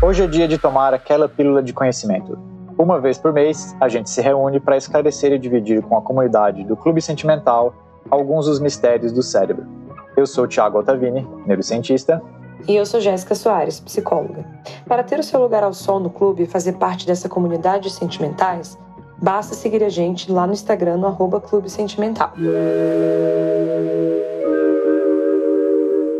Hoje é dia de tomar aquela pílula de conhecimento. Uma vez por mês, a gente se reúne para esclarecer e dividir com a comunidade do Clube Sentimental alguns dos mistérios do cérebro. Eu sou Tiago Altavini, neurocientista. E eu sou Jéssica Soares, psicóloga. Para ter o seu lugar ao sol no clube e fazer parte dessa comunidade de sentimentais, basta seguir a gente lá no Instagram, no arroba Clube Sentimental.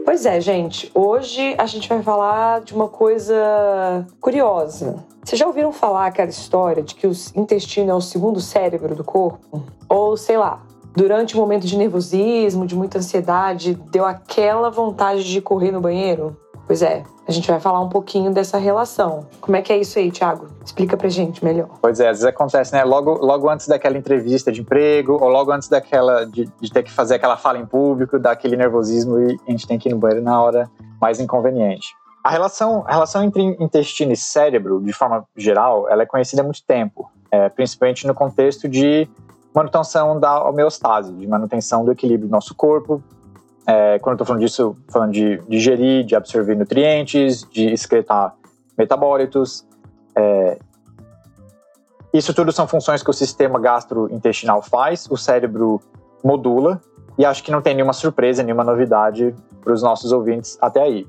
Pois é, gente. Hoje a gente vai falar de uma coisa curiosa. Vocês já ouviram falar aquela história de que o intestino é o segundo cérebro do corpo? Ou, sei lá, durante um momento de nervosismo, de muita ansiedade, deu aquela vontade de correr no banheiro? Pois é, a gente vai falar um pouquinho dessa relação. Como é que é isso aí, Thiago? Explica pra gente melhor. Pois é, às vezes acontece, né? Logo, logo antes daquela entrevista de emprego, ou logo antes daquela de, de ter que fazer aquela fala em público, dá aquele nervosismo e a gente tem que ir no banheiro na hora mais inconveniente. A relação, a relação entre intestino e cérebro, de forma geral, ela é conhecida há muito tempo, é, principalmente no contexto de manutenção da homeostase, de manutenção do equilíbrio do nosso corpo, é, quando eu estou falando disso, falando de digerir, de absorver nutrientes, de excretar metabólitos. É, isso tudo são funções que o sistema gastrointestinal faz, o cérebro modula, e acho que não tem nenhuma surpresa, nenhuma novidade para os nossos ouvintes até aí.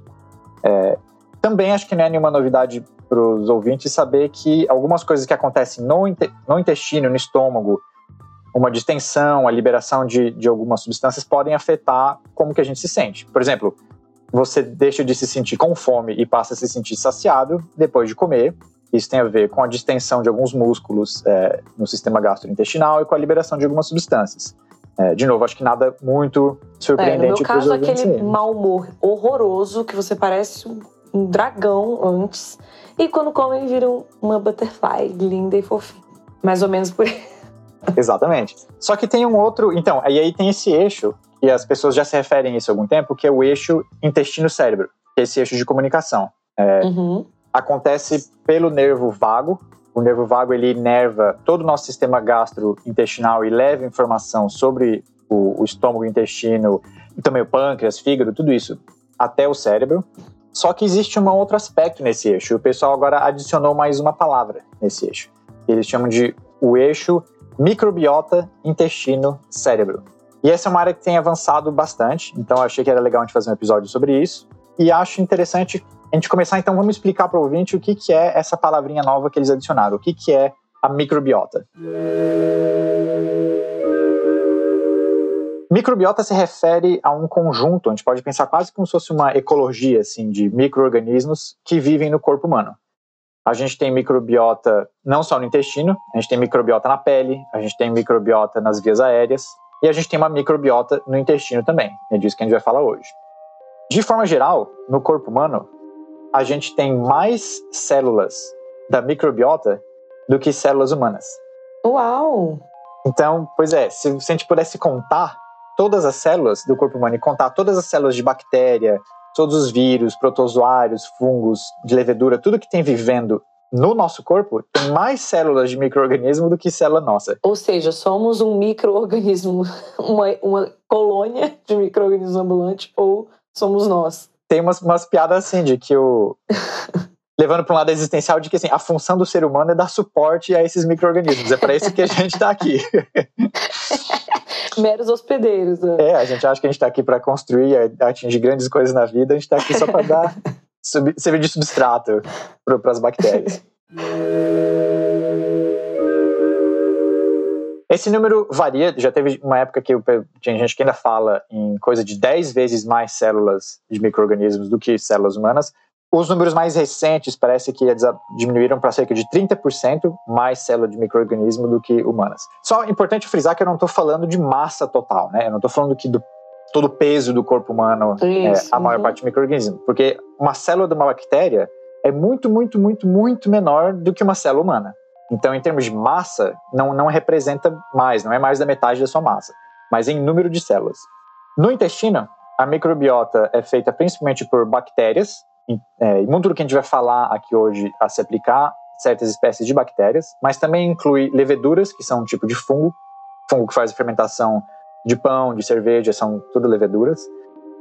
É, também acho que não é nenhuma novidade para os ouvintes saber que algumas coisas que acontecem no, no intestino, no estômago, uma distensão, a liberação de, de algumas substâncias podem afetar como que a gente se sente. Por exemplo, você deixa de se sentir com fome e passa a se sentir saciado depois de comer. Isso tem a ver com a distensão de alguns músculos é, no sistema gastrointestinal e com a liberação de algumas substâncias. É, de novo, acho que nada muito surpreendente. É, no meu caso, aquele mau humor horroroso que você parece um dragão antes e quando come vira uma butterfly linda e fofinha. Mais ou menos por aí. Exatamente. Só que tem um outro. Então, e aí tem esse eixo, e as pessoas já se referem a isso há algum tempo, que é o eixo intestino-cérebro, que é esse eixo de comunicação. É, uhum. Acontece pelo nervo vago. O nervo vago ele inerva todo o nosso sistema gastrointestinal e leva informação sobre o, o estômago, o intestino, e também o pâncreas, fígado, tudo isso até o cérebro. Só que existe um outro aspecto nesse eixo. O pessoal agora adicionou mais uma palavra nesse eixo. Eles chamam de o eixo microbiota, intestino, cérebro. E essa é uma área que tem avançado bastante, então eu achei que era legal a gente fazer um episódio sobre isso. E acho interessante a gente começar, então vamos explicar para o ouvinte o que, que é essa palavrinha nova que eles adicionaram, o que, que é a microbiota. Microbiota se refere a um conjunto, a gente pode pensar quase como se fosse uma ecologia assim, de micro-organismos que vivem no corpo humano. A gente tem microbiota não só no intestino, a gente tem microbiota na pele, a gente tem microbiota nas vias aéreas e a gente tem uma microbiota no intestino também. É disso que a gente vai falar hoje. De forma geral, no corpo humano, a gente tem mais células da microbiota do que células humanas. Uau! Então, pois é, se, se a gente pudesse contar todas as células do corpo humano e contar todas as células de bactéria, todos os vírus, protozoários, fungos, de levedura, tudo que tem vivendo no nosso corpo tem mais células de microorganismo do que célula nossa. Ou seja, somos um microorganismo, uma, uma colônia de microorganismo ambulante, ou somos nós. Tem umas, umas piadas assim de que o. levando para um lado existencial de que assim, a função do ser humano é dar suporte a esses micro-organismos. É para isso que a gente está aqui. Meros hospedeiros. Né? É, a gente acha que a gente está aqui para construir, atingir grandes coisas na vida, a gente está aqui só para dar servir de substrato para as bactérias. Esse número varia, já teve uma época que tem gente que ainda fala em coisa de 10 vezes mais células de micro-organismos do que células humanas, os números mais recentes parece que diminuíram para cerca de 30% mais célula de microorganismo do que humanas. Só importante frisar que eu não estou falando de massa total, né? Eu não estou falando que do todo o peso do corpo humano é a maior uhum. parte de microorganismo, porque uma célula de uma bactéria é muito, muito, muito, muito menor do que uma célula humana. Então, em termos de massa, não, não representa mais, não é mais da metade da sua massa, mas em número de células. No intestino, a microbiota é feita principalmente por bactérias, é, e muito do que a gente vai falar aqui hoje a se aplicar certas espécies de bactérias, mas também inclui leveduras, que são um tipo de fungo, fungo que faz a fermentação de pão, de cerveja, são tudo leveduras.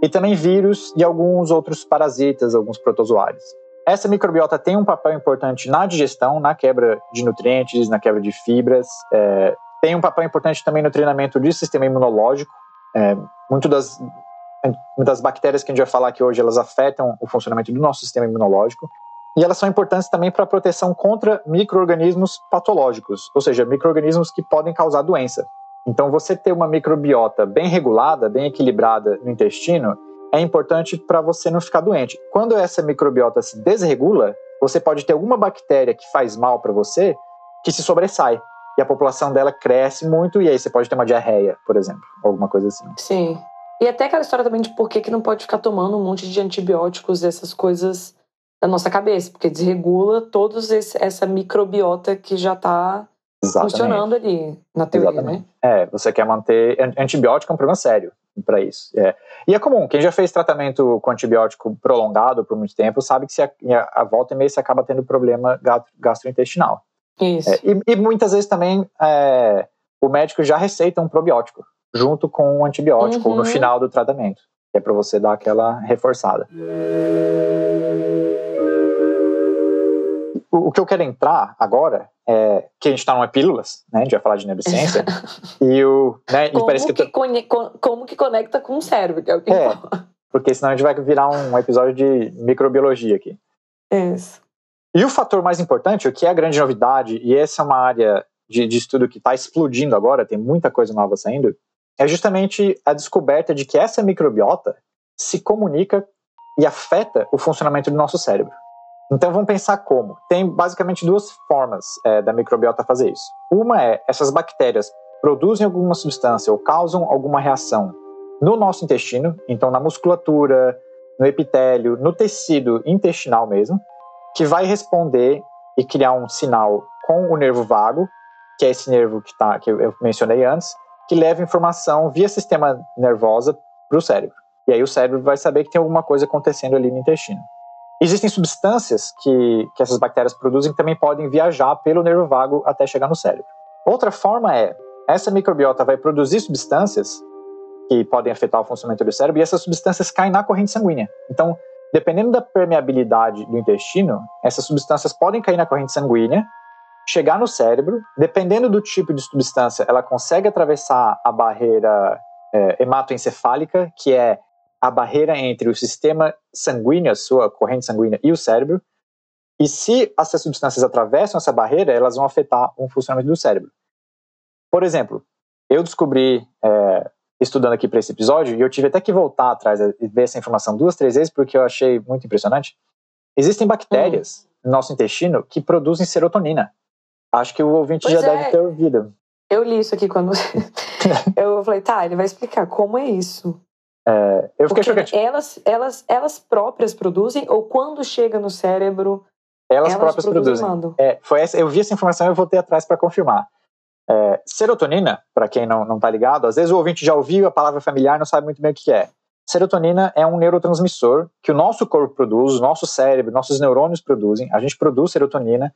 E também vírus e alguns outros parasitas, alguns protozoários. Essa microbiota tem um papel importante na digestão, na quebra de nutrientes, na quebra de fibras. É, tem um papel importante também no treinamento do sistema imunológico. É, muito das, muitas bactérias que a gente vai falar aqui hoje, elas afetam o funcionamento do nosso sistema imunológico. E elas são importantes também para a proteção contra micro-organismos patológicos, ou seja, micro-organismos que podem causar doença. Então, você ter uma microbiota bem regulada, bem equilibrada no intestino, é importante para você não ficar doente. Quando essa microbiota se desregula, você pode ter alguma bactéria que faz mal para você que se sobressai. E a população dela cresce muito, e aí você pode ter uma diarreia, por exemplo, alguma coisa assim. Sim. E até aquela história também de por que, que não pode ficar tomando um monte de antibióticos, essas coisas da nossa cabeça, porque desregula todos essa microbiota que já está funcionando ali, na teoria, né? Exatamente. né? É, você quer manter. Antibiótico é um problema sério para isso. É. E é comum, quem já fez tratamento com antibiótico prolongado por muito tempo sabe que se a, a volta e meia você acaba tendo problema gastrointestinal. Isso. É, e, e, muitas vezes também é, o médico já receita um probiótico junto com um antibiótico uhum. no final do tratamento, que é para você dar aquela reforçada. O, o que eu quero entrar agora é que a gente está numa pílulas, né? A gente vai falar de neurociência. e o. Né, como, parece que, que tô... como que conecta com o cérebro, que é o que é, Porque senão a gente vai virar um episódio de microbiologia aqui. Isso. E o fator mais importante, o que é a grande novidade, e essa é uma área de, de estudo que está explodindo agora, tem muita coisa nova saindo, é justamente a descoberta de que essa microbiota se comunica e afeta o funcionamento do nosso cérebro. Então vamos pensar como. Tem basicamente duas formas é, da microbiota fazer isso. Uma é essas bactérias produzem alguma substância ou causam alguma reação no nosso intestino, então na musculatura, no epitélio, no tecido intestinal mesmo, que vai responder e criar um sinal com o nervo vago, que é esse nervo que, tá, que eu mencionei antes, que leva informação via sistema nervosa para o cérebro. E aí o cérebro vai saber que tem alguma coisa acontecendo ali no intestino. Existem substâncias que, que essas bactérias produzem que também podem viajar pelo nervo vago até chegar no cérebro. Outra forma é, essa microbiota vai produzir substâncias que podem afetar o funcionamento do cérebro e essas substâncias caem na corrente sanguínea. Então, dependendo da permeabilidade do intestino, essas substâncias podem cair na corrente sanguínea, chegar no cérebro, dependendo do tipo de substância, ela consegue atravessar a barreira é, hematoencefálica, que é a barreira entre o sistema sanguíneo, a sua corrente sanguínea e o cérebro. E se essas substâncias atravessam essa barreira, elas vão afetar o funcionamento do cérebro. Por exemplo, eu descobri, é, estudando aqui para esse episódio, e eu tive até que voltar atrás e ver essa informação duas, três vezes, porque eu achei muito impressionante. Existem bactérias uhum. no nosso intestino que produzem serotonina. Acho que o ouvinte pois já é. deve ter ouvido. Eu li isso aqui quando. eu falei, tá, ele vai explicar como é isso. É, eu fiquei chocado. Elas, elas, elas próprias produzem ou quando chega no cérebro? Elas, elas próprias produzem. produzem. É, foi essa, eu vi essa informação e eu voltei atrás para confirmar. É, serotonina, para quem não está ligado, às vezes o ouvinte já ouviu a palavra familiar não sabe muito bem o que é. Serotonina é um neurotransmissor que o nosso corpo produz, o nosso cérebro, nossos neurônios produzem. A gente produz serotonina.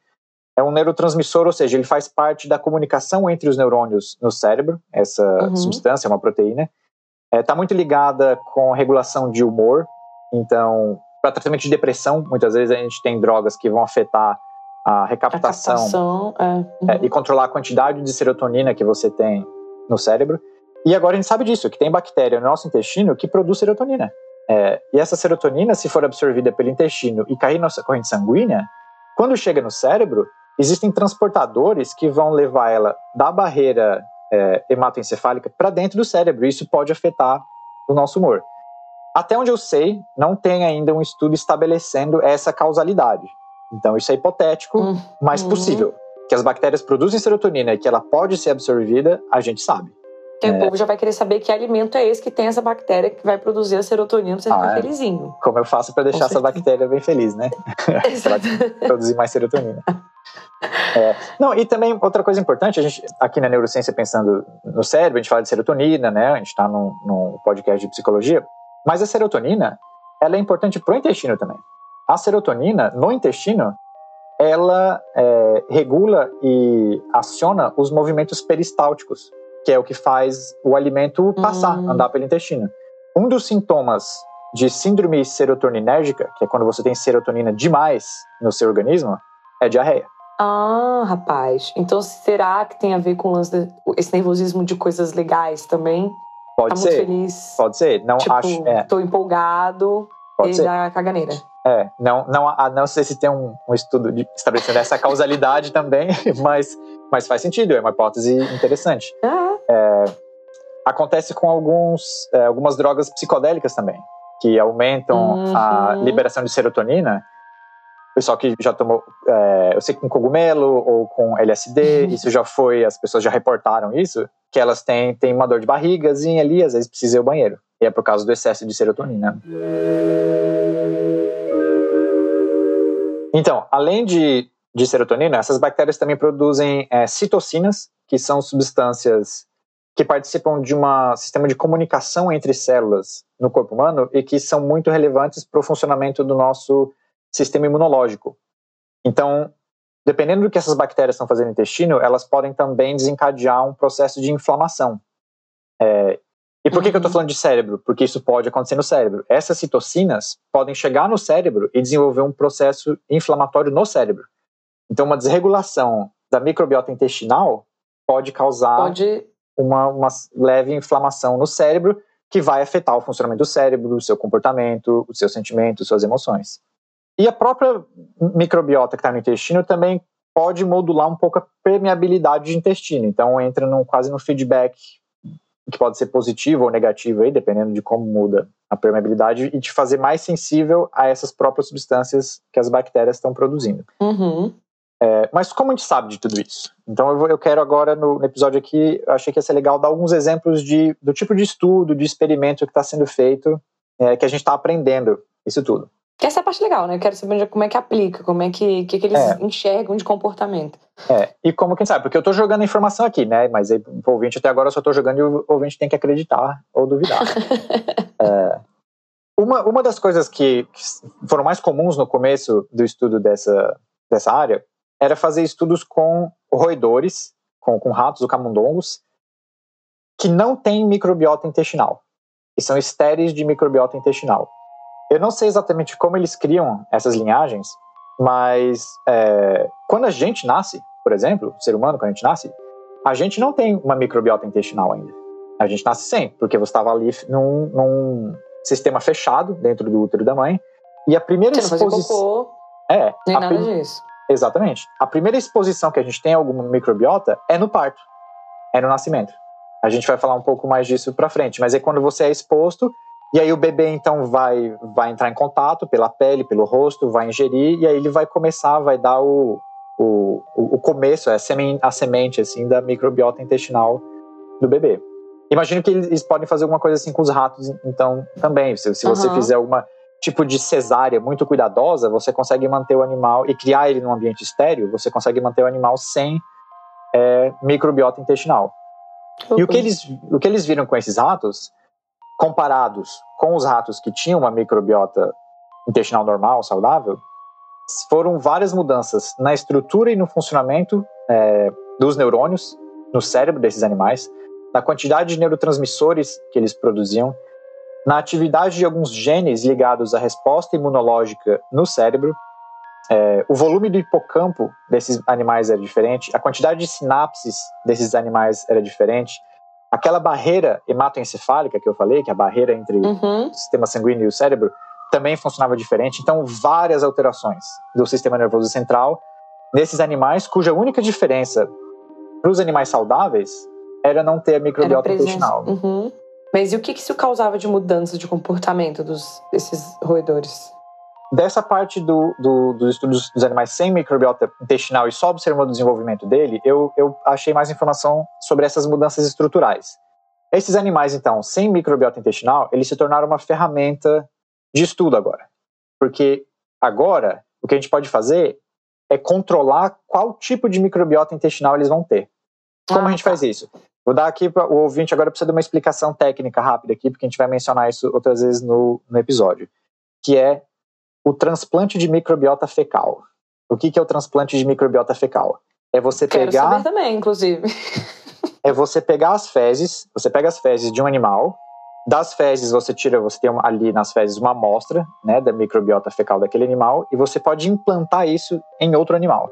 É um neurotransmissor, ou seja, ele faz parte da comunicação entre os neurônios no cérebro, essa uhum. substância, uma proteína. Está é, tá muito ligada com regulação de humor. Então, para tratamento de depressão, muitas vezes a gente tem drogas que vão afetar a recaptação, a captação, é. Uhum. É, e controlar a quantidade de serotonina que você tem no cérebro. E agora a gente sabe disso, que tem bactéria no nosso intestino que produz serotonina. É, e essa serotonina, se for absorvida pelo intestino e cair na nossa corrente sanguínea, quando chega no cérebro, existem transportadores que vão levar ela da barreira é, hematoencefálica para dentro do cérebro. E isso pode afetar o nosso humor. Até onde eu sei, não tem ainda um estudo estabelecendo essa causalidade. Então isso é hipotético, uhum. mas possível. Que as bactérias produzem serotonina e que ela pode ser absorvida, a gente sabe. Porque é. o povo já vai querer saber que alimento é esse que tem essa bactéria que vai produzir a serotonina pra você ah, ficar é. felizinho. Como eu faço para deixar essa bactéria bem feliz, né? para produzir mais serotonina. É. Não, e também outra coisa importante, a gente aqui na neurociência pensando no cérebro, a gente fala de serotonina, né? A gente está num, num podcast de psicologia, mas a serotonina, ela é importante para o intestino também. A serotonina no intestino, ela é, regula e aciona os movimentos peristálticos, que é o que faz o alimento passar, Hum. andar pelo intestino. Um dos sintomas de síndrome serotoninérgica, que é quando você tem serotonina demais no seu organismo, é diarreia. Ah, rapaz. Então será que tem a ver com de- esse nervosismo de coisas legais também? Pode tá muito ser, feliz. pode ser. Não tipo, acho, é, tô empolgado pode e ser. dá caganeira. É, não, não, ah, não sei se tem um, um estudo de, estabelecendo essa causalidade também, mas, mas faz sentido, é uma hipótese interessante. Ah, Acontece com alguns, é, algumas drogas psicodélicas também, que aumentam a Uhum. liberação de serotonina. Pessoal que já tomou, é, eu sei que com cogumelo ou com LSD, Uhum. isso já foi, as pessoas já reportaram isso, que elas têm, têm uma dor de barrigazinha ali, às vezes precisa ir ao banheiro. E é por causa do excesso de serotonina. Então, além de, de serotonina, essas bactérias também produzem é, citocinas, que são substâncias que participam de um sistema de comunicação entre células no corpo humano e que são muito relevantes para o funcionamento do nosso sistema imunológico. Então, dependendo do que essas bactérias estão fazendo no intestino, elas podem também desencadear um processo de inflamação. É, e por que, que eu estou Uhum. falando de cérebro? Porque isso pode acontecer no cérebro. Essas citocinas podem chegar no cérebro e desenvolver um processo inflamatório no cérebro. Então, uma desregulação da microbiota intestinal pode causar pode. uma, uma leve inflamação no cérebro que vai afetar o funcionamento do cérebro, o seu comportamento, os seus sentimentos, suas emoções. E a própria microbiota que está no intestino também pode modular um pouco a permeabilidade do intestino. Então entra num, quase no feedback que pode ser positivo ou negativo aí, dependendo de como muda a permeabilidade e te fazer mais sensível a essas próprias substâncias que as bactérias estão produzindo. Uhum. É, mas como a gente sabe de tudo isso? Então eu, vou- eu quero agora, no, no episódio aqui, eu achei que ia ser legal dar alguns exemplos de, do tipo de estudo, de experimento que está sendo feito, é, que a gente está aprendendo isso tudo. Que essa é a parte legal, né? Eu quero saber onde- como é que aplica, como é que, que, que eles É. enxergam de comportamento. É, e como quem sabe, porque eu estou jogando informação aqui, né? Mas aí, o ouvinte até agora eu só estou jogando e o ouvinte tem que acreditar ou duvidar. É, uma, uma das coisas que, que foram mais comuns no começo do estudo dessa, dessa área era fazer estudos com roedores, com, com ratos ou camundongos, que não têm microbiota intestinal, que são estéreis de microbiota intestinal. Eu não sei exatamente como eles criam essas linhagens, mas é, quando a gente nasce, por exemplo, o ser humano, quando a gente nasce, a gente não tem uma microbiota intestinal ainda. A gente nasce sem, porque você estava ali num, num sistema fechado dentro do útero da mãe. E a primeira Você exposição. É, nem a nada prim- disso. Exatamente. A primeira exposição que a gente tem a alguma microbiota é no parto, é no nascimento. A gente vai falar um pouco mais disso pra frente, mas é quando você é exposto e aí o bebê então vai vai entrar em contato pela pele, pelo rosto, vai ingerir e aí ele vai começar, vai dar o o, o começo, é a semente, a semente assim da microbiota intestinal do bebê. Imagino que eles podem fazer alguma coisa assim com os ratos, então também. Se, se você Aham. fizer alguma tipo de cesárea muito cuidadosa, você consegue manter o animal e criar ele num ambiente estéreo, você consegue manter o animal sem é, microbiota intestinal. E o que, eles, o que eles viram com esses ratos, comparados com os ratos que tinham uma microbiota intestinal normal, saudável, foram várias mudanças na estrutura e no funcionamento é, dos neurônios no cérebro desses animais, na quantidade de neurotransmissores que eles produziam, na atividade de alguns genes ligados à resposta imunológica no cérebro. É, o volume do hipocampo desses animais era diferente, a quantidade de sinapses desses animais era diferente, aquela barreira hematoencefálica que eu falei, que é a barreira entre Uhum. o sistema sanguíneo e o cérebro, também funcionava diferente. Então, várias alterações do sistema nervoso central nesses animais, cuja única diferença para os animais saudáveis era não ter a microbiota intestinal. Uhum. Mas e o que, que isso causava de mudança de comportamento dos, desses roedores? Dessa parte do, do- dos estudos dos animais sem microbiota intestinal e só observando o desenvolvimento dele, eu, eu achei mais informação sobre essas mudanças estruturais. Esses animais, então, sem microbiota intestinal, eles se tornaram uma ferramenta de estudo agora. Porque agora, o que a gente pode fazer é controlar qual tipo de microbiota intestinal eles vão ter. Como Ah, a gente tá. faz isso? Vou dar aqui para o ouvinte agora precisa de uma explicação técnica rápida aqui, porque a gente vai mencionar isso outras vezes no, no episódio, que é o transplante de microbiota fecal. O que, que é o transplante de microbiota fecal? É você Quero pegar. saber também, inclusive. é você pegar as fezes, você pega as fezes de um animal, das fezes você tira, você tem ali nas fezes uma amostra, né, da microbiota fecal daquele animal e você pode implantar isso em outro animal.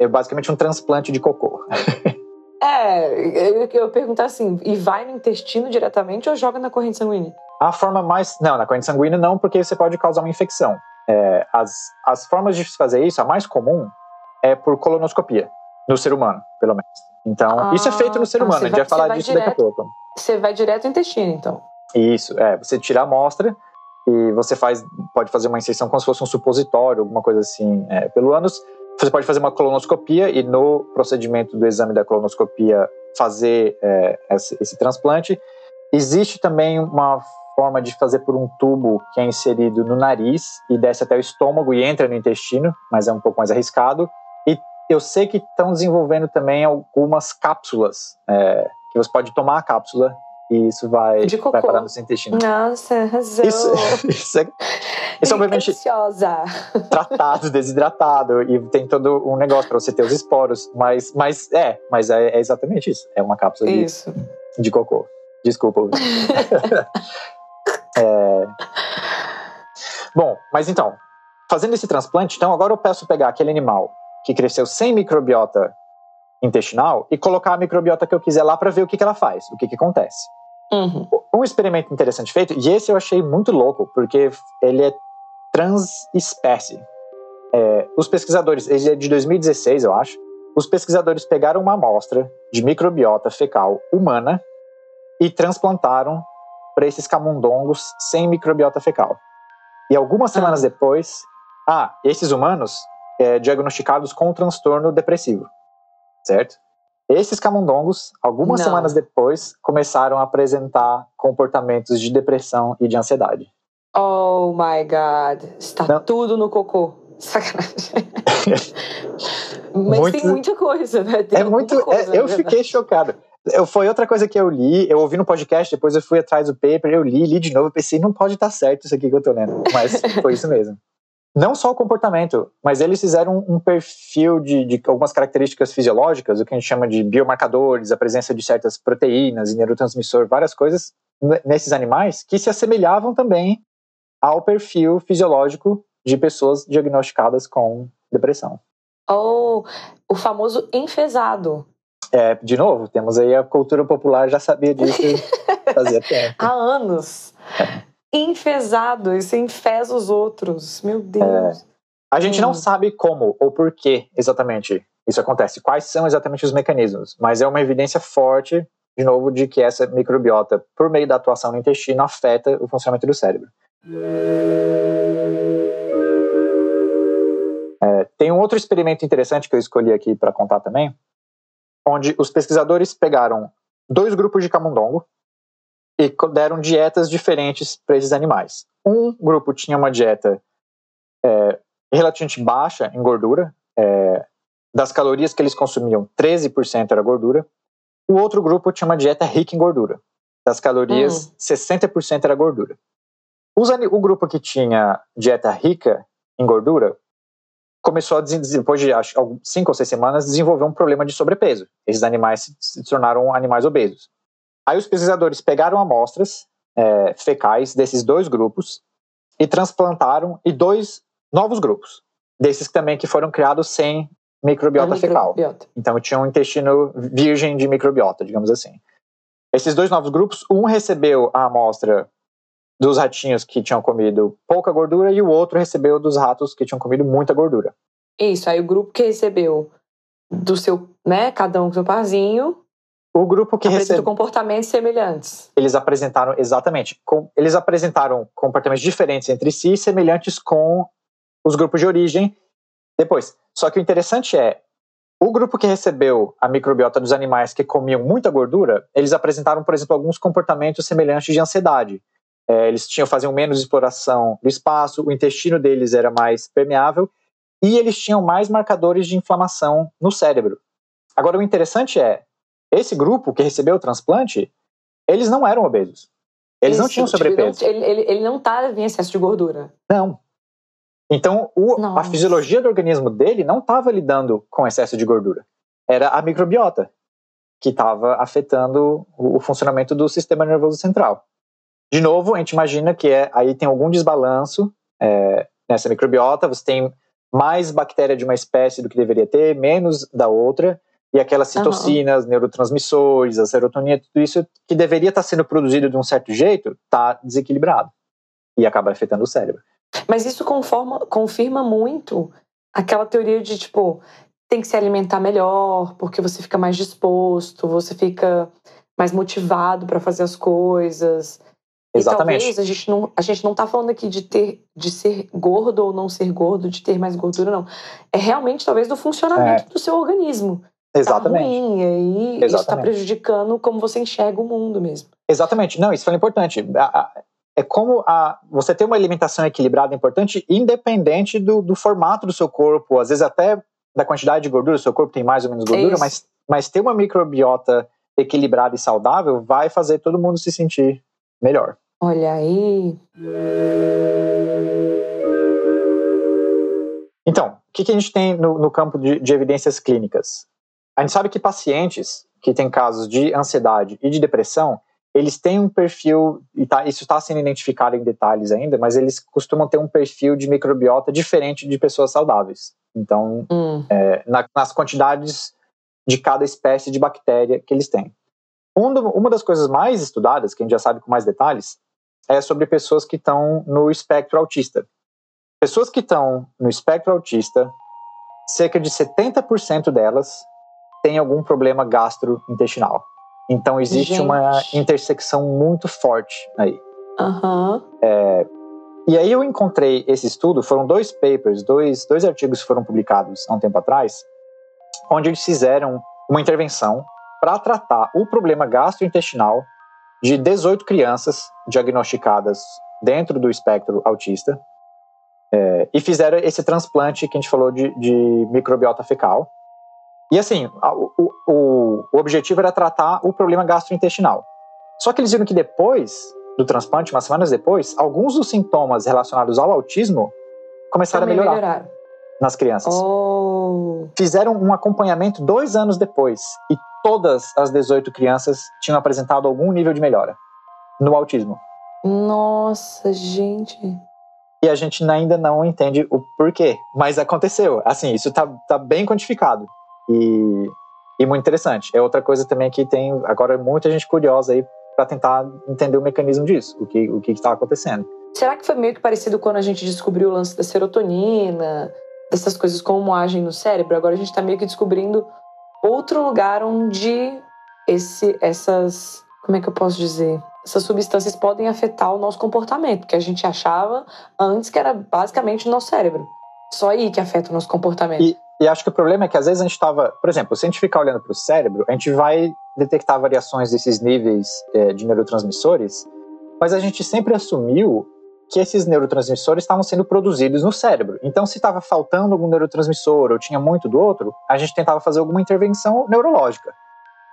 É basicamente um transplante de cocô. é, eu, eu perguntar assim, e vai no intestino diretamente ou joga na corrente sanguínea? A forma mais. Não, na corrente sanguínea não, porque você pode causar uma infecção. É, as, as formas de fazer isso, a mais comum, é por colonoscopia, no ser humano, pelo menos. Então, ah, isso é feito no ser tá. humano, a gente vai, vai falar disso direto, daqui a pouco. Você vai direto no intestino, então. Isso, é. Você tira a amostra e você faz, pode fazer uma inserção como se fosse um supositório, alguma coisa assim, é, pelo ânus. Você pode fazer uma colonoscopia e no procedimento do exame da colonoscopia fazer é, esse, esse transplante. Existe também uma forma de fazer por um tubo que é inserido no nariz e desce até o estômago e entra no intestino, mas é um pouco mais arriscado. E eu sei que estão desenvolvendo também algumas cápsulas, é, que você pode tomar a cápsula e isso vai, vai parar no seu intestino. Nossa, razão. Isso, isso é, isso é obviamente tratado, desidratado e tem todo um negócio para você ter os esporos, mas, mas é, mas é, é exatamente isso. É uma cápsula de, de cocô. Desculpa. Bom, mas então, fazendo esse transplante, então agora eu peço pegar aquele animal que cresceu sem microbiota intestinal e colocar a microbiota que eu quiser lá para ver o que, que ela faz, o que, que acontece. Uhum. Um experimento interessante feito, e esse eu achei muito louco, porque ele é transespécie. É, os pesquisadores, ele é de 2016, eu acho. Os pesquisadores pegaram uma amostra de microbiota fecal humana e transplantaram para esses camundongos sem microbiota fecal. E algumas semanas ah. depois, ah, esses humanos é, diagnosticados com um transtorno depressivo, certo? Esses camundongos, algumas Não. semanas depois, começaram a apresentar comportamentos de depressão e de ansiedade. Oh my God, está Não. tudo no cocô. Sacanagem. Mas muito, tem muita coisa, né? Tem é muito. Coisa, é, eu fiquei chocado. Eu, foi outra coisa que eu li, eu ouvi no podcast, depois eu fui atrás do paper, eu li, li de novo, pensei, não pode estar certo isso aqui que eu tô lendo. Mas foi isso mesmo. Não só o comportamento, mas eles fizeram um perfil de, de, algumas características fisiológicas, o que a gente chama de biomarcadores, a presença de certas proteínas e neurotransmissor, várias coisas nesses animais que se assemelhavam também ao perfil fisiológico de pessoas diagnosticadas com depressão. Oh, o famoso enfesado. É, de novo, temos aí a cultura popular já sabia disso fazia tempo. Há anos. Enfesado, isso enfesa os outros. Meu Deus. É. A gente hum. não sabe como ou por que exatamente isso acontece, quais são exatamente os mecanismos, mas é uma evidência forte, de novo, de que essa microbiota, por meio da atuação no intestino, afeta o funcionamento do cérebro. É, tem um outro experimento interessante que eu escolhi aqui para contar também, onde os pesquisadores pegaram dois grupos de camundongo e deram dietas diferentes para esses animais. Um grupo tinha uma dieta é, relativamente baixa em gordura, é, das calorias que eles consumiam, 13% era gordura. O outro grupo tinha uma dieta rica em gordura, das calorias, hum. 60% era gordura. Os, o grupo que tinha dieta rica em gordura começou a, depois de acho, cinco ou seis semanas, desenvolver um problema de sobrepeso. Esses animais se tornaram animais obesos. Aí os pesquisadores pegaram amostras é, fecais desses dois grupos e transplantaram e dois novos grupos, desses também que foram criados sem microbiota, fecal. Então tinha um intestino virgem de microbiota, digamos assim. Esses dois novos grupos, um recebeu a amostra dos ratinhos que tinham comido pouca gordura e o outro recebeu dos ratos que tinham comido muita gordura. Isso, aí o grupo que recebeu do seu, né, cada um com seu parzinho. O grupo que recebeu comportamentos semelhantes. Eles apresentaram exatamente, com, eles apresentaram comportamentos diferentes entre si, semelhantes com os grupos de origem. Depois, só que o interessante é o grupo que recebeu a microbiota dos animais que comiam muita gordura, eles apresentaram, por exemplo, alguns comportamentos semelhantes de ansiedade é, eles tinham faziam menos exploração do espaço, o intestino deles era mais permeável e eles tinham mais marcadores de inflamação no cérebro. Agora, o interessante é, esse grupo que recebeu o transplante, eles não eram obesos. Eles Isso, não tinham tipo, sobrepeso. Ele, ele, ele não estava em excesso de gordura. Não. Então, o, a fisiologia do organismo dele não estava lidando com excesso de gordura. Era a microbiota. que estava afetando o, o funcionamento do sistema nervoso central. De novo, a gente imagina que é, aí tem algum desbalanço é, nessa microbiota, você tem mais bactéria de uma espécie do que deveria ter, menos da outra, e aquelas citocinas, uhum. neurotransmissores, a serotonina, tudo isso que deveria estar sendo produzido de um certo jeito, está desequilibrado e acaba afetando o cérebro. Mas isso conforma, confirma muito aquela teoria de tipo tem que se alimentar melhor porque você fica mais disposto, você fica mais motivado para fazer as coisas. Exatamente. E talvez a gente não a gente não está falando aqui de ter de ser gordo ou não ser gordo, de ter mais gordura não. É realmente talvez do funcionamento é. do seu organismo. Exatamente. Tá ruim, e aí Exatamente. isso está prejudicando como você enxerga o mundo mesmo. Exatamente. Não, isso foi importante. É como a, você ter uma alimentação equilibrada é importante, independente do, do formato do seu corpo, às vezes até da quantidade de gordura, o seu corpo tem mais ou menos gordura, mas, mas ter uma microbiota equilibrada e saudável vai fazer todo mundo se sentir melhor. Olha aí. Então, o que, que a gente tem no, no campo de, de evidências clínicas? A gente sabe que pacientes que têm casos de ansiedade e de depressão, eles têm um perfil, e tá, isso está sendo identificado em detalhes ainda, mas eles costumam ter um perfil de microbiota diferente de pessoas saudáveis. Então, hum. é, na, nas quantidades de cada espécie de bactéria que eles têm. Um uma das coisas mais estudadas, que a gente já sabe com mais detalhes, é sobre pessoas que estão no espectro autista. Pessoas que estão no espectro autista, cerca de 70% delas têm algum problema gastrointestinal. Então existe Gente. uma intersecção muito forte aí. Uhum. É, e aí eu encontrei esse estudo, foram dois papers, dois, dois artigos que foram publicados há um tempo atrás, onde eles fizeram uma intervenção para tratar o problema gastrointestinal de 18 crianças diagnosticadas dentro do espectro autista é, e fizeram esse transplante que a gente falou de, de microbiota fecal. E assim, o, o, o objetivo era tratar o problema gastrointestinal. Só que eles viram que depois do transplante, umas semanas depois, alguns dos sintomas relacionados ao autismo começaram Também a melhorar melhoraram. nas crianças. Oh. Fizeram um acompanhamento dois anos depois e todas as 18 crianças tinham apresentado algum nível de melhora no autismo. Nossa, gente. E a gente ainda não entende o porquê, mas aconteceu. Assim, isso tá, tá bem quantificado. E, e muito interessante. É outra coisa também que tem agora muita gente curiosa aí para tentar entender o mecanismo disso, o que o que está acontecendo. Será que foi meio que parecido quando a gente descobriu o lance da serotonina, dessas coisas como agem no cérebro? Agora a gente está meio que descobrindo outro lugar onde esse, essas, como é que eu posso dizer? Essas substâncias podem afetar o nosso comportamento, que a gente achava antes que era basicamente o nosso cérebro. Só aí que afeta o nosso comportamento. E, e acho que o problema é que às vezes a gente estava, por exemplo, se a gente ficar olhando para o cérebro, a gente vai detectar variações desses níveis é, de neurotransmissores, mas a gente sempre assumiu que esses neurotransmissores estavam sendo produzidos no cérebro. Então, se estava faltando algum neurotransmissor ou tinha muito do outro, a gente tentava fazer alguma intervenção neurológica.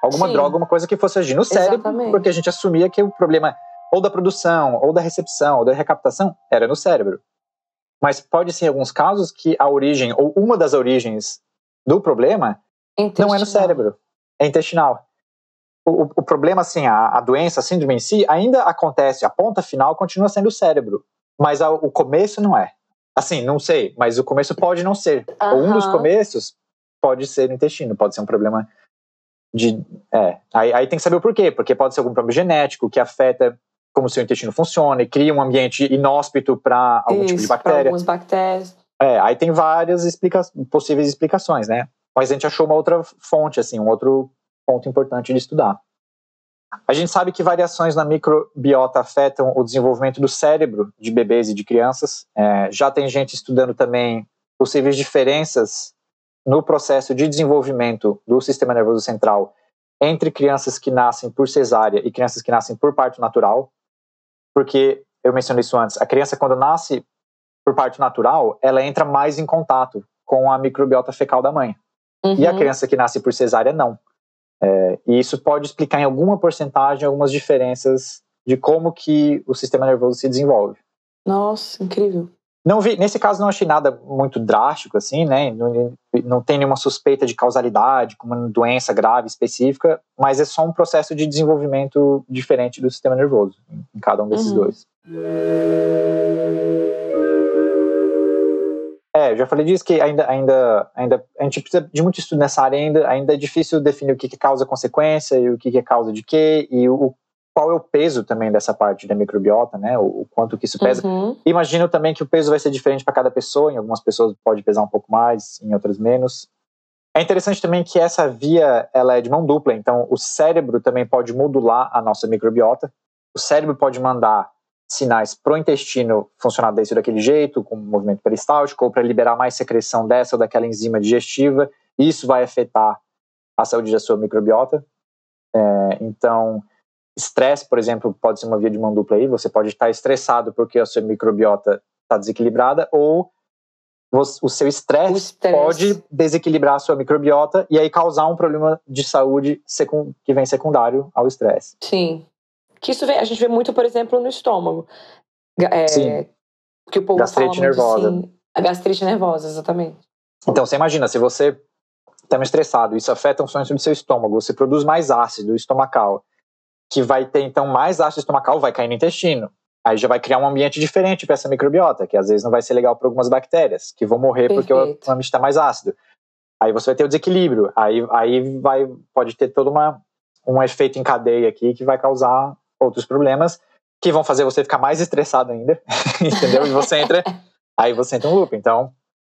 Alguma Sim. droga, alguma coisa que fosse agir no cérebro, Exatamente. porque a gente assumia que o problema ou da produção, ou da recepção, ou da recaptação era no cérebro. Mas pode ser em alguns casos que a origem, ou uma das origens do problema, não é no cérebro, é intestinal. O, o problema, assim, a, a, doença, a síndrome em si, ainda acontece, a ponta final continua sendo o cérebro, mas a, o começo não é. Assim, não sei, mas o começo pode não ser. Ou um dos começos pode ser no intestino, pode ser um problema de. É, aí, aí tem que saber o porquê, porque pode ser algum problema genético que afeta como o seu intestino funciona e cria um ambiente inóspito para algum Isso, tipo de bactéria. algumas bactérias. É, aí tem várias explica possíveis explicações, né? Mas a gente achou uma outra fonte, assim, um outro ponto importante de estudar. A gente sabe que variações na microbiota afetam o desenvolvimento do cérebro de bebês e de crianças. É, já tem gente estudando também possíveis diferenças no processo de desenvolvimento do sistema nervoso central entre crianças que nascem por cesárea e crianças que nascem por parto natural porque eu mencionei isso antes, a criança quando nasce por parto natural, ela entra mais em contato com a microbiota fecal da mãe. Uhum. E a uhum. criança que nasce por cesárea, não. É, e isso pode explicar em alguma porcentagem algumas diferenças de como que o sistema nervoso se desenvolve. Nossa, incrível. Não vi, nesse caso não achei nada muito drástico, assim, né? Não, não tem nenhuma suspeita de causalidade, com uma doença grave específica, mas é só um processo de desenvolvimento diferente do sistema nervoso, em cada um desses uhum. dois. É, já falei disso que ainda, ainda, ainda a gente precisa de muito estudo nessa área ainda, ainda é difícil definir o que, que causa consequência e o que, que é causa de quê e o, qual é o peso também dessa parte da microbiota, né? O, o quanto que isso pesa. Uhum. Imagino também que o peso vai ser diferente para cada pessoa. Em algumas pessoas pode pesar um pouco mais, em outras menos. É interessante também que essa via ela é de mão dupla. Então, o cérebro também pode modular a nossa microbiota. O cérebro pode mandar sinais para o intestino funcionar desse ou daquele jeito, com movimento peristáltico, ou para liberar mais secreção dessa ou daquela enzima digestiva. Isso vai afetar a saúde da sua microbiota. É, então, Estresse, por exemplo, pode ser uma via de mão dupla aí. Você pode estar estressado porque a sua microbiota está desequilibrada, ou o seu estresse pode desequilibrar a sua microbiota e aí causar um problema de saúde que vem secundário ao estresse. Sim. Que isso vem, a gente vê muito, por exemplo, no estômago. É, Sim. Que o povo gastrite fala nervosa. Assim, a gastrite nervosa, exatamente. Então, você imagina, se você está estressado, isso afeta funções do seu estômago, você produz mais ácido estomacal que vai ter então mais ácido estomacal, vai cair no intestino. Aí já vai criar um ambiente diferente para essa microbiota, que às vezes não vai ser legal para algumas bactérias, que vão morrer Perfeito. porque o ambiente está mais ácido. Aí você vai ter o desequilíbrio. Aí, aí vai, pode ter todo uma, um efeito em cadeia aqui que vai causar outros problemas que vão fazer você ficar mais estressado ainda, entendeu? E você entra, aí você entra um loop. Então,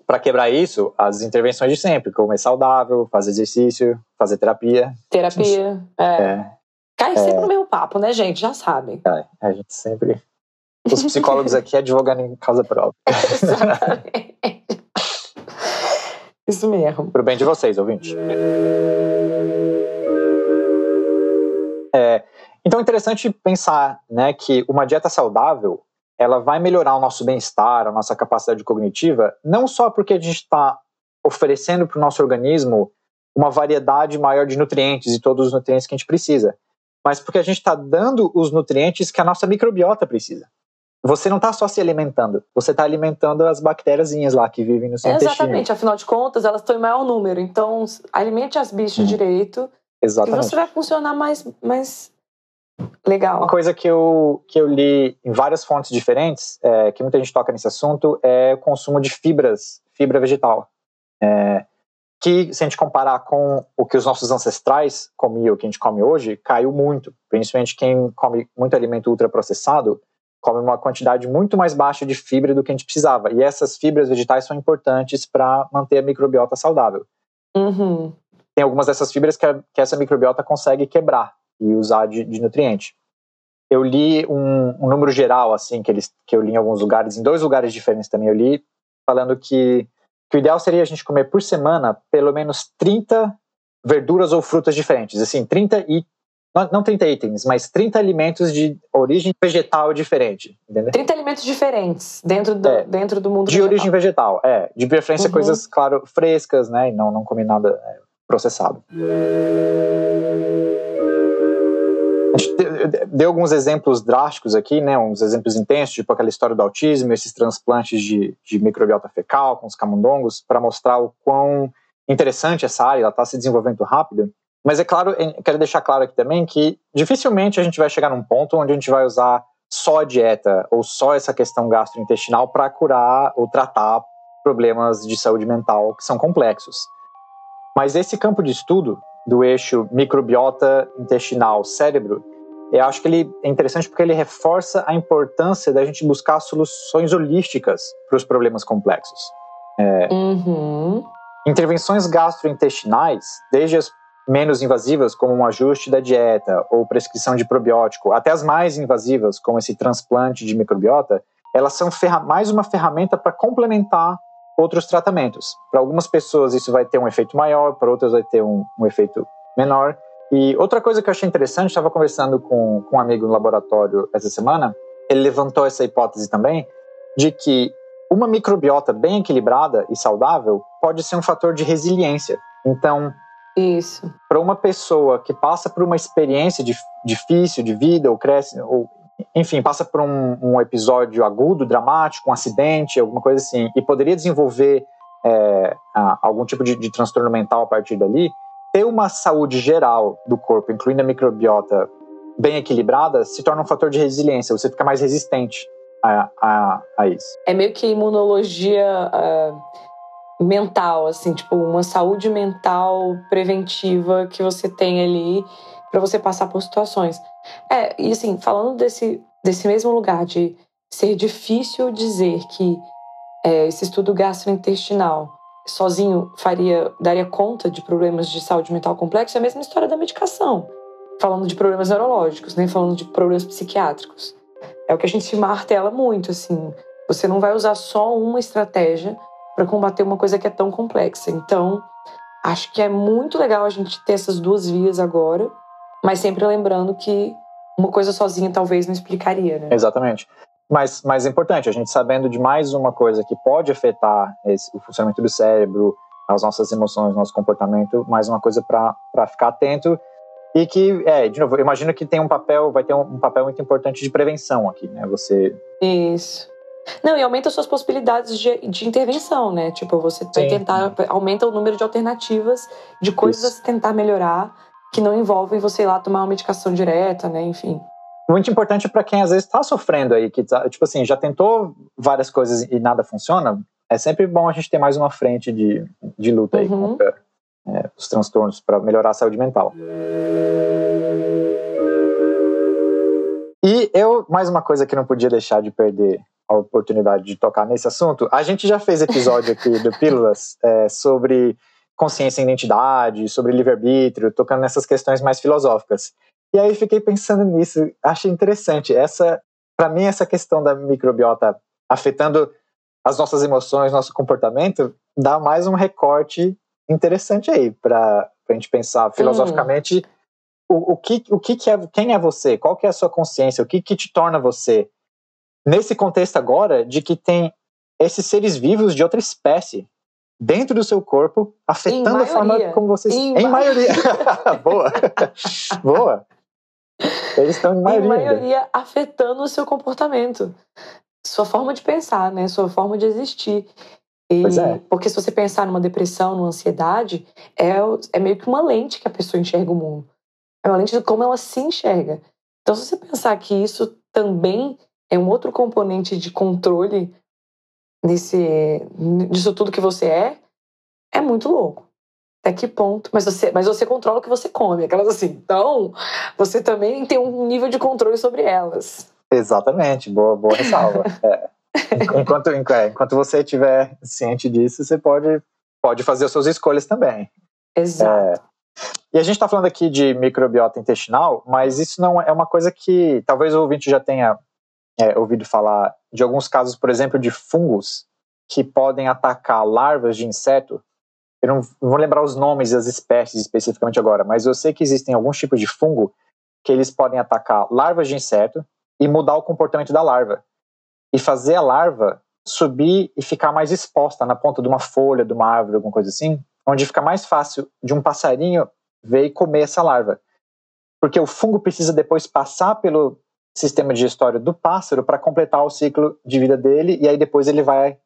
para quebrar isso, as intervenções de sempre, comer saudável, fazer exercício, fazer terapia. Terapia, é. é. Cai sempre é. no mesmo papo, né, gente? Já sabem. É, a gente sempre. Os psicólogos aqui advogando em causa própria. Exatamente. Isso mesmo. Pro bem de vocês, ouvintes. É, então é interessante pensar né, que uma dieta saudável ela vai melhorar o nosso bem-estar, a nossa capacidade cognitiva, não só porque a gente está oferecendo para o nosso organismo uma variedade maior de nutrientes e todos os nutrientes que a gente precisa, mas porque a gente está dando os nutrientes que a nossa microbiota precisa. Você não está só se alimentando, você está alimentando as bactériazinhas lá que vivem no seu Exatamente, intestino. Exatamente, afinal de contas, elas estão em maior número. Então, alimente as bichas hum. direito. Exatamente. E você vai funcionar mais, mais legal. Uma coisa que eu, que eu li em várias fontes diferentes, é, que muita gente toca nesse assunto, é o consumo de fibras, fibra vegetal. É, que, se a gente comparar com o que os nossos ancestrais comiam, o que a gente come hoje, caiu muito. Principalmente quem come muito alimento ultraprocessado, come uma quantidade muito mais baixa de fibra do que a gente precisava. E essas fibras vegetais são importantes para manter a microbiota saudável. Uhum. Tem algumas dessas fibras que, a, que, essa microbiota consegue quebrar e usar de, de nutriente. Eu li um, um, número geral, assim, que, eles, que eu li em alguns lugares, em dois lugares diferentes também eu li, falando que que o ideal seria a gente comer por semana pelo menos 30 verduras ou frutas diferentes. Assim, 30 e. Não 30 itens, mas 30 alimentos de origem vegetal diferente. Entendeu? 30 alimentos diferentes dentro do, é, dentro do mundo de vegetal. origem vegetal, é. De preferência uhum. coisas, claro, frescas, né? E não, não comer nada é, processado. Deu alguns exemplos drásticos aqui, né, uns exemplos intensos, tipo aquela história do autismo, esses transplantes de, de microbiota fecal com os camundongos, para mostrar o quão interessante essa área, ela está se desenvolvendo rápido. Mas é claro, quero deixar claro aqui também que dificilmente a gente vai chegar num ponto onde a gente vai usar só a dieta ou só essa questão gastrointestinal para curar ou tratar problemas de saúde mental que são complexos. Mas esse campo de estudo do eixo microbiota intestinal cérebro, eu acho que ele é interessante porque ele reforça a importância da gente buscar soluções holísticas para os problemas complexos. É, uhum. Intervenções gastrointestinais, desde as menos invasivas, como um ajuste da dieta ou prescrição de probiótico, até as mais invasivas, como esse transplante de microbiota, elas são mais uma ferramenta para complementar outros tratamentos. Para algumas pessoas isso vai ter um efeito maior, para outras vai ter um, um efeito menor. E outra coisa que eu achei interessante, estava conversando com, com um amigo no laboratório essa semana, ele levantou essa hipótese também, de que uma microbiota bem equilibrada e saudável pode ser um fator de resiliência. Então, isso. Para uma pessoa que passa por uma experiência de, difícil de vida ou cresce ou enfim, passa por um, um, episódio agudo, dramático, um acidente, alguma coisa assim, e poderia desenvolver é, algum tipo de, de transtorno mental a partir dali, ter uma saúde geral do corpo, incluindo a microbiota bem equilibrada, se torna um fator de resiliência. Você fica mais resistente a, a, a isso. É meio que imunologia uh, mental, assim, tipo uma saúde mental preventiva que você tem ali para você passar por situações. É, e assim, falando desse, desse mesmo lugar de ser difícil dizer que é, esse estudo gastrointestinal sozinho faria daria conta de problemas de saúde mental complexo é a mesma história da medicação. Falando de problemas neurológicos, nem né? falando de problemas psiquiátricos. É o que a gente martela muito, assim. Você não vai usar só uma estratégia para combater uma coisa que é tão complexa. Então, acho que é muito legal a gente ter essas duas vias agora, mas sempre lembrando que uma coisa sozinha talvez não explicaria, né? Exatamente. Mas, mas é importante, a gente sabendo de mais uma coisa que pode afetar esse, o funcionamento do cérebro, as nossas emoções, nosso comportamento, mais uma coisa para ficar atento e que, é, de novo, eu imagino que tem um papel, vai ter um, um papel muito importante de prevenção aqui, né? Você. Isso. Não, e aumenta suas possibilidades de, de intervenção, né? Tipo, você vai tentar, aumenta o número de alternativas de coisas Isso. a tentar melhorar que não envolvem você ir lá tomar uma medicação direta, né? Enfim. Muito importante para quem às vezes está sofrendo aí, que tá, tipo assim, já tentou várias coisas e nada funciona. É sempre bom a gente ter mais uma frente de, de luta aí uhum. contra é, os transtornos para melhorar a saúde mental. E eu, mais uma coisa que não podia deixar de perder a oportunidade de tocar nesse assunto, a gente já fez episódio aqui do Pílulas é, sobre consciência e identidade, sobre livre-arbítrio, tocando nessas questões mais filosóficas. E aí fiquei pensando nisso, achei interessante. Essa, para mim, essa questão da microbiota afetando as nossas emoções, nosso comportamento, dá mais um recorte interessante aí para a gente pensar filosoficamente hum. o, o, que, o que, que é, quem é você, qual que é a sua consciência, o que, que te torna você. Nesse contexto agora de que tem esses seres vivos de outra espécie dentro do seu corpo, afetando a forma como você... Em, em maioria. Boa. Boa. Eles estão em maioria. Em maioria afetando o seu comportamento. Sua forma de pensar, né? Sua forma de existir. E, pois é. Porque se você pensar numa depressão, numa ansiedade, é, é meio que uma lente que a pessoa enxerga o mundo. É uma lente de como ela se enxerga. Então, se você pensar que isso também é um outro componente de controle nesse, disso tudo que você é, é muito louco. Até que ponto? Mas você, mas você controla o que você come. Aquelas assim. Então, você também tem um nível de controle sobre elas. Exatamente. Boa, boa ressalva. é. enquanto, é, enquanto você estiver ciente disso, você pode, pode fazer as suas escolhas também. Exato. É, e a gente está falando aqui de microbiota intestinal, mas isso não é uma coisa que talvez o ouvinte já tenha é, ouvido falar de alguns casos, por exemplo, de fungos que podem atacar larvas de inseto. Eu não vou lembrar os nomes das espécies especificamente agora, mas eu sei que existem alguns tipos de fungo que eles podem atacar larvas de inseto e mudar o comportamento da larva e fazer a larva subir e ficar mais exposta na ponta de uma folha, de uma árvore, alguma coisa assim, onde fica mais fácil de um passarinho ver e comer essa larva. Porque o fungo precisa depois passar pelo sistema digestório do pássaro para completar o ciclo de vida dele e aí depois ele vai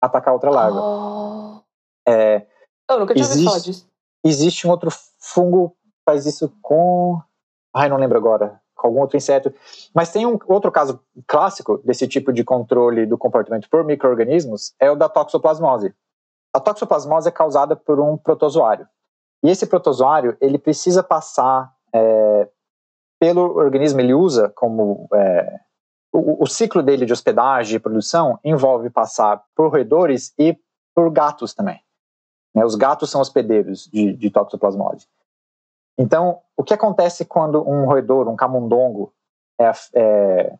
atacar outra larva. Oh. É, Eu nunca tinha existe, ouvido falar disso. Existe um outro fungo que faz isso com. Ai, não lembro agora com algum outro inseto. Mas tem um outro caso clássico desse tipo de controle do comportamento por micro-organismos, é o da toxoplasmose. A toxoplasmose é causada por um protozoário. E esse protozoário, ele precisa passar é, pelo organismo, ele usa como... É, o, o, ciclo dele de hospedagem e produção envolve passar por roedores e por gatos também. Né? Os gatos são hospedeiros de, de toxoplasmose. Então, o que acontece quando um roedor, um camundongo, é, é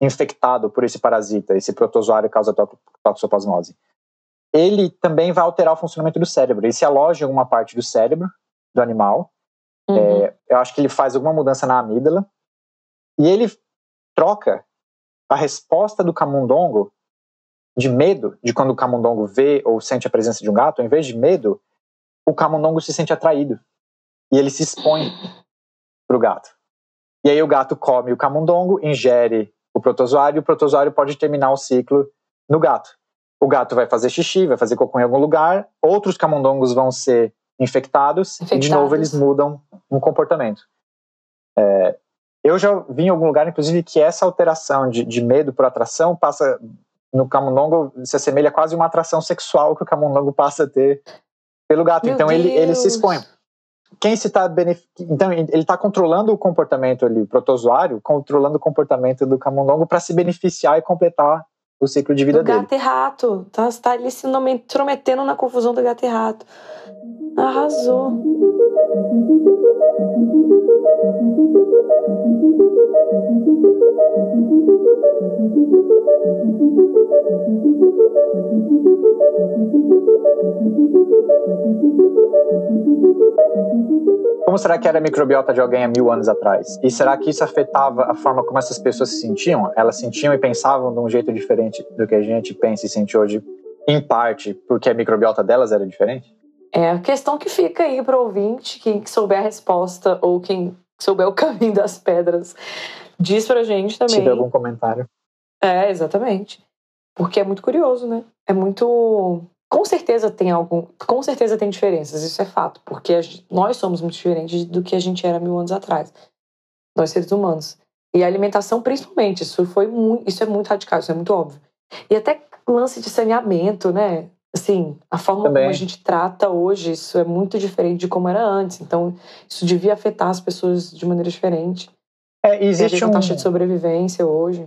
infectado por esse parasita, esse protozoário que causa toxoplasmose? Ele também vai alterar o funcionamento do cérebro. Ele se aloja em alguma parte do cérebro do animal. Uhum. É, eu acho que ele faz alguma mudança na amígdala. E ele troca a resposta do camundongo de medo, de quando o camundongo vê ou sente a presença de um gato, em vez de medo, o camundongo se sente atraído e ele se expõe para o gato. E aí o gato come o camundongo, ingere o protozoário, e o protozoário pode terminar o ciclo no gato. O gato vai fazer xixi, vai fazer cocô em algum lugar, outros camundongos vão ser infectados, infectados. e de novo eles mudam um comportamento. É, eu já vi em algum lugar, inclusive, que essa alteração de, de medo por atração passa no camundongo se assemelha quase a uma atração sexual que o camundongo passa a ter pelo gato. Meu então ele, ele se expõe. Quem se está benef... então ele está controlando o comportamento ali, o protozoário, controlando o comportamento do camundongo para se beneficiar e completar o ciclo de vida do dele. Gato e rato, tá, tá ali se intrometendo na confusão do gato e rato. Arrasou. Como será que era a microbiota de alguém há mil anos atrás? E será que isso afetava a forma como essas pessoas se sentiam? Elas sentiam e pensavam de um jeito diferente do que a gente pensa e sente hoje, em parte porque a microbiota delas era diferente? É a questão que fica aí para o ouvinte, quem souber a resposta ou quem souber o caminho das pedras, diz pra gente também. Se tiver algum comentário. É, exatamente. Porque é muito curioso, né? É muito. Com certeza tem algum. Com certeza tem diferenças, isso é fato. Porque nós somos muito diferentes do que a gente era mil anos atrás. Nós seres humanos. E a alimentação, principalmente, isso foi muito. Isso é muito radical, isso é muito óbvio. E até lance de saneamento, né? Assim, a forma Também. como a gente trata hoje, isso é muito diferente de como era antes. Então, isso devia afetar as pessoas de maneira diferente. É, existe uma um... taxa de sobrevivência hoje.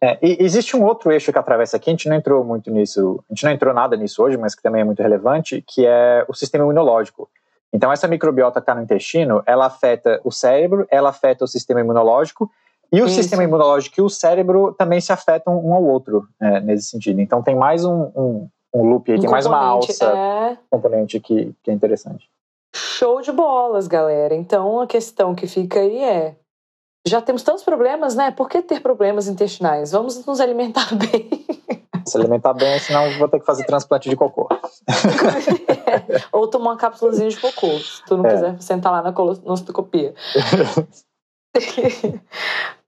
É, e existe um outro eixo que atravessa aqui, a gente não entrou muito nisso, a gente não entrou nada nisso hoje, mas que também é muito relevante, que é o sistema imunológico. Então, essa microbiota que está no intestino, ela afeta o cérebro, ela afeta o sistema imunológico, e o Isso. sistema imunológico e o cérebro também se afetam um ao outro é, nesse sentido. Então, tem mais um, um, um loop aí, um tem mais uma alça é... componente que, que é interessante. Show de bolas, galera. Então, a questão que fica aí é já temos tantos problemas, né? Por que ter problemas intestinais? Vamos nos alimentar bem. Se alimentar bem, senão vou ter que fazer transplante de cocô. é. Ou tomar uma cápsulazinha de cocô, se tu não é. quiser sentar lá na colonoscopia.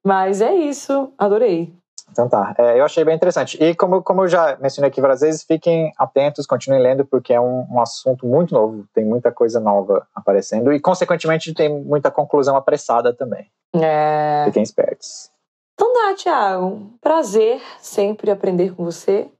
Mas é isso, adorei. Então tá, é, eu achei bem interessante. E como, como eu já mencionei aqui várias vezes, fiquem atentos, continuem lendo, porque é um, um assunto muito novo, tem muita coisa nova aparecendo e, consequentemente, tem muita conclusão apressada também. É... Fiquem espertos. Então dá, Thiago. Prazer sempre aprender com você,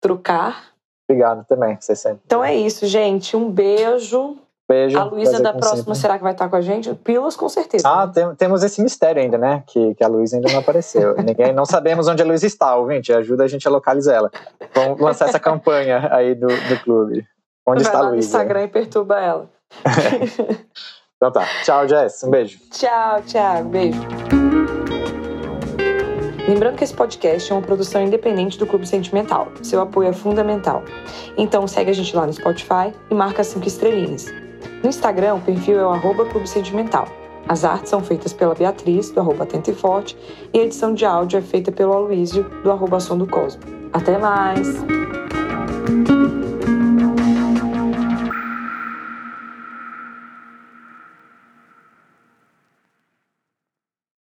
trocar. Obrigado também, você sempre. Então é isso, gente. Um beijo. Beijo. A Luísa da próxima, sempre. será que vai estar com a gente? Pilas, com certeza. Ah, né? tem, temos esse mistério ainda, né? Que, que a Luísa ainda não apareceu. Ninguém não sabemos onde a Luísa está, ouvinte. Ajuda a gente a localizar ela. Vamos lançar essa campanha aí do, do clube. Onde vai está a Luísa? no Instagram e perturba ela. então tá. Tchau, Jess. Um beijo. Tchau, tchau. Beijo. Lembrando que esse podcast é uma produção independente do Clube Sentimental. Seu apoio é fundamental. Então segue a gente lá no Spotify e marca cinco estrelinhas. No Instagram, o perfil é o arroba Clube Sentimental. As artes são feitas pela Beatriz, do arroba Atento e Forte, e a edição de áudio é feita pelo Aloísio, do arroba Som do Cosmo. Até mais!